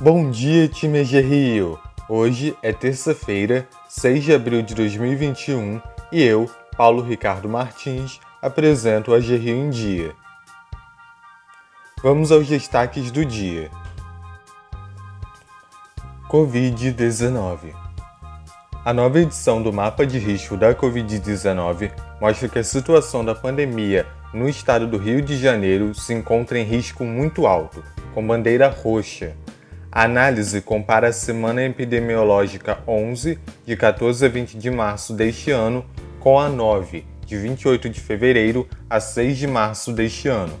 Bom dia, time EG Rio! Hoje é terça-feira, 6 de abril de 2021 e eu, Paulo Ricardo Martins, apresento a Rio em Dia. Vamos aos destaques do dia. Covid-19 A nova edição do Mapa de Risco da Covid-19 mostra que a situação da pandemia no estado do Rio de Janeiro se encontra em risco muito alto, com bandeira roxa. A análise compara a semana epidemiológica 11, de 14 a 20 de março deste ano, com a 9, de 28 de fevereiro a 6 de março deste ano.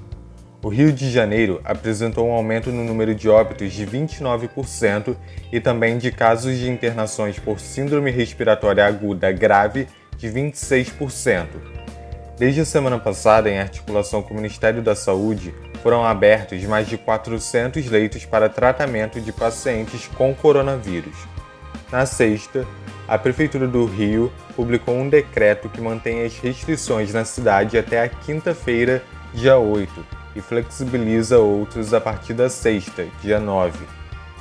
O Rio de Janeiro apresentou um aumento no número de óbitos de 29% e também de casos de internações por síndrome respiratória aguda grave de 26%. Desde a semana passada, em articulação com o Ministério da Saúde, foram abertos mais de 400 leitos para tratamento de pacientes com coronavírus. Na sexta, a Prefeitura do Rio publicou um decreto que mantém as restrições na cidade até a quinta-feira, dia 8, e flexibiliza outros a partir da sexta, dia 9.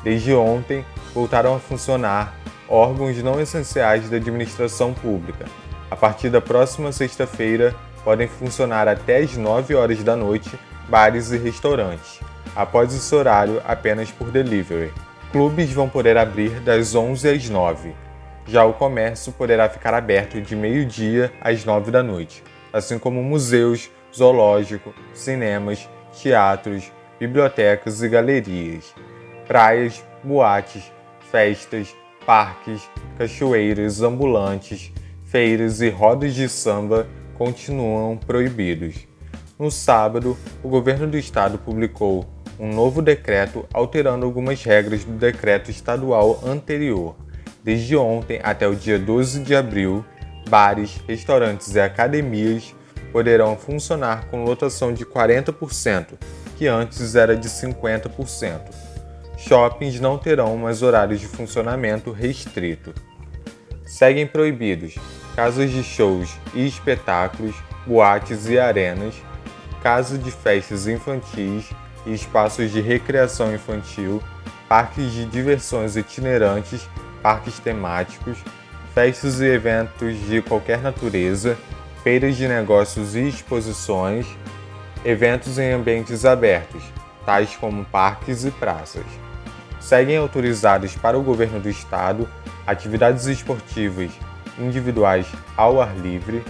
Desde ontem, voltaram a funcionar órgãos não essenciais da administração pública. A partir da próxima sexta-feira, podem funcionar até as 9 horas da noite bares e restaurantes, após esse horário apenas por delivery. Clubes vão poder abrir das 11 às 9. Já o comércio poderá ficar aberto de meio-dia às 9 da noite, assim como museus, zoológico, cinemas, teatros, bibliotecas e galerias, praias, boates, festas, parques, cachoeiras ambulantes, feiras e rodas de samba continuam proibidos. No sábado, o governo do estado publicou um novo decreto alterando algumas regras do decreto estadual anterior. Desde ontem até o dia 12 de abril, bares, restaurantes e academias poderão funcionar com lotação de 40%, que antes era de 50%. Shoppings não terão mais horários de funcionamento restrito. Seguem proibidos casas de shows e espetáculos, boates e arenas, casas de festas infantis e espaços de recreação infantil, parques de diversões itinerantes, parques temáticos, festas e eventos de qualquer natureza, feiras de negócios e exposições, eventos em ambientes abertos, tais como parques e praças. Seguem autorizados para o governo do estado atividades esportivas individuais ao ar livre,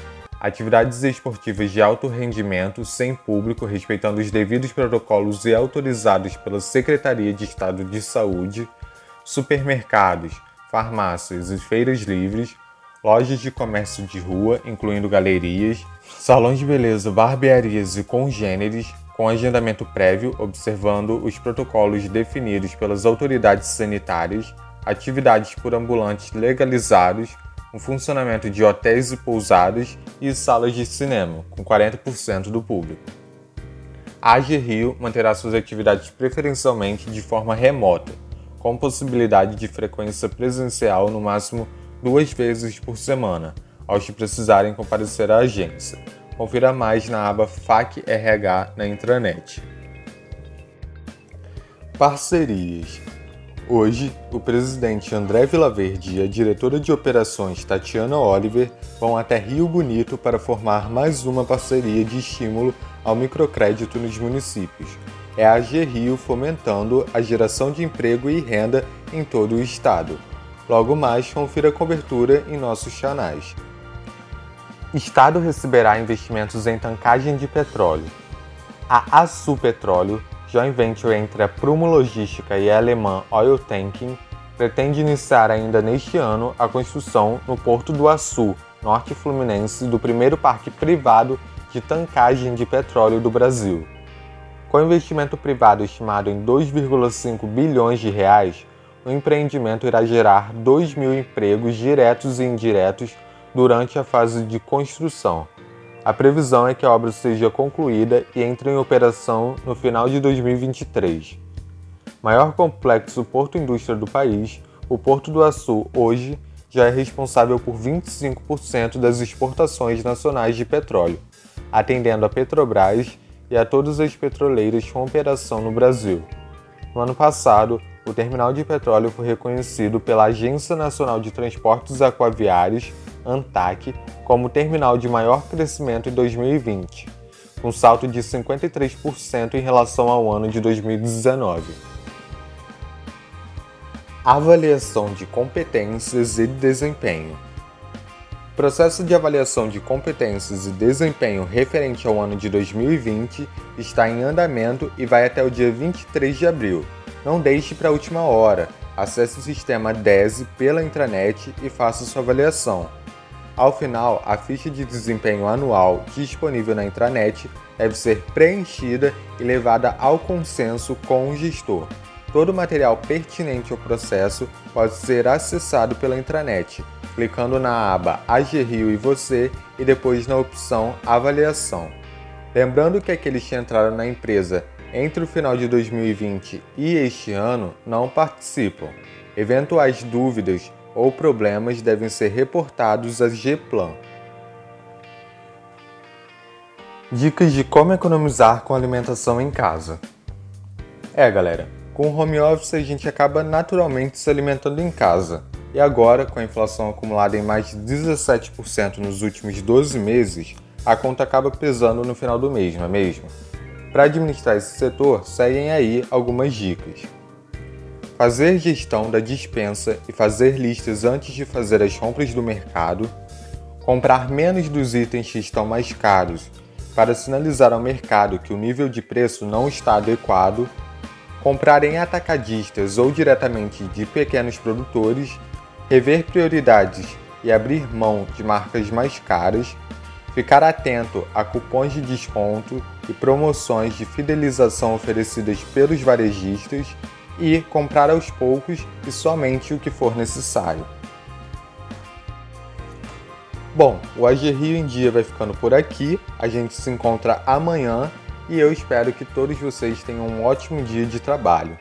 atividades esportivas de alto rendimento sem público, respeitando os devidos protocolos e autorizados pela Secretaria de Estado de Saúde, supermercados, farmácias e feiras livres, lojas de comércio de rua, incluindo galerias, salões de beleza, barbearias e congêneres, com agendamento prévio, observando os protocolos definidos pelas autoridades sanitárias, atividades por ambulantes legalizados, um funcionamento de hotéis e pousadas e salas de cinema, com 40% do público. A AG Rio manterá suas atividades preferencialmente de forma remota, com possibilidade de frequência presencial no máximo duas vezes por semana, aos que precisarem comparecer à agência. Confira mais na aba FAC RH na intranet. Parcerias Hoje, o presidente André Vilaverde e a diretora de operações Tatiana Oliver vão até Rio Bonito para formar mais uma parceria de estímulo ao microcrédito nos municípios. É a AG Rio fomentando a geração de emprego e renda em todo o estado. Logo mais, confira a cobertura em nossos canais. Estado receberá investimentos em tancagem de petróleo. A Açu Petróleo joint venture entre a Prumo Logística e a alemã Oil Tanking, pretende iniciar ainda neste ano a construção no Porto do Açu, norte fluminense, do primeiro parque privado de tancagem de petróleo do Brasil. Com investimento privado estimado em 2,5 bilhões de reais, o empreendimento irá gerar 2 mil empregos diretos e indiretos durante a fase de construção. A previsão é que a obra seja concluída e entre em operação no final de 2023. Maior complexo porto indústria do país, o Porto do Açu hoje já é responsável por 25% das exportações nacionais de petróleo, atendendo a Petrobras e a todas as petroleiras com operação no Brasil. No ano passado, o terminal de petróleo foi reconhecido pela Agência Nacional de Transportes Aquaviários, ANTAC, como terminal de maior crescimento em 2020, um salto de 53% em relação ao ano de 2019. Avaliação de competências e desempenho. O processo de avaliação de competências e desempenho referente ao ano de 2020 está em andamento e vai até o dia 23 de abril. Não deixe para a última hora. Acesse o sistema DESE pela intranet e faça sua avaliação. Ao final, a ficha de desempenho anual disponível na intranet deve ser preenchida e levada ao consenso com o gestor. Todo o material pertinente ao processo pode ser acessado pela intranet, clicando na aba AGRIO e você e depois na opção Avaliação. Lembrando que aqueles que entraram na empresa entre o final de 2020 e este ano não participam. Eventuais dúvidas ou problemas devem ser reportados à GPlan. Dicas de como economizar com alimentação em casa. É, galera, com o home office a gente acaba naturalmente se alimentando em casa. E agora, com a inflação acumulada em mais de 17% nos últimos 12 meses, a conta acaba pesando no final do mês, não é mesmo? Para administrar esse setor, seguem aí algumas dicas. Fazer gestão da dispensa e fazer listas antes de fazer as compras do mercado. Comprar menos dos itens que estão mais caros para sinalizar ao mercado que o nível de preço não está adequado. Comprar em atacadistas ou diretamente de pequenos produtores. Rever prioridades e abrir mão de marcas mais caras Ficar atento a cupons de desconto e promoções de fidelização oferecidas pelos varejistas e comprar aos poucos e somente o que for necessário. Bom, o AG Rio em Dia vai ficando por aqui. A gente se encontra amanhã e eu espero que todos vocês tenham um ótimo dia de trabalho.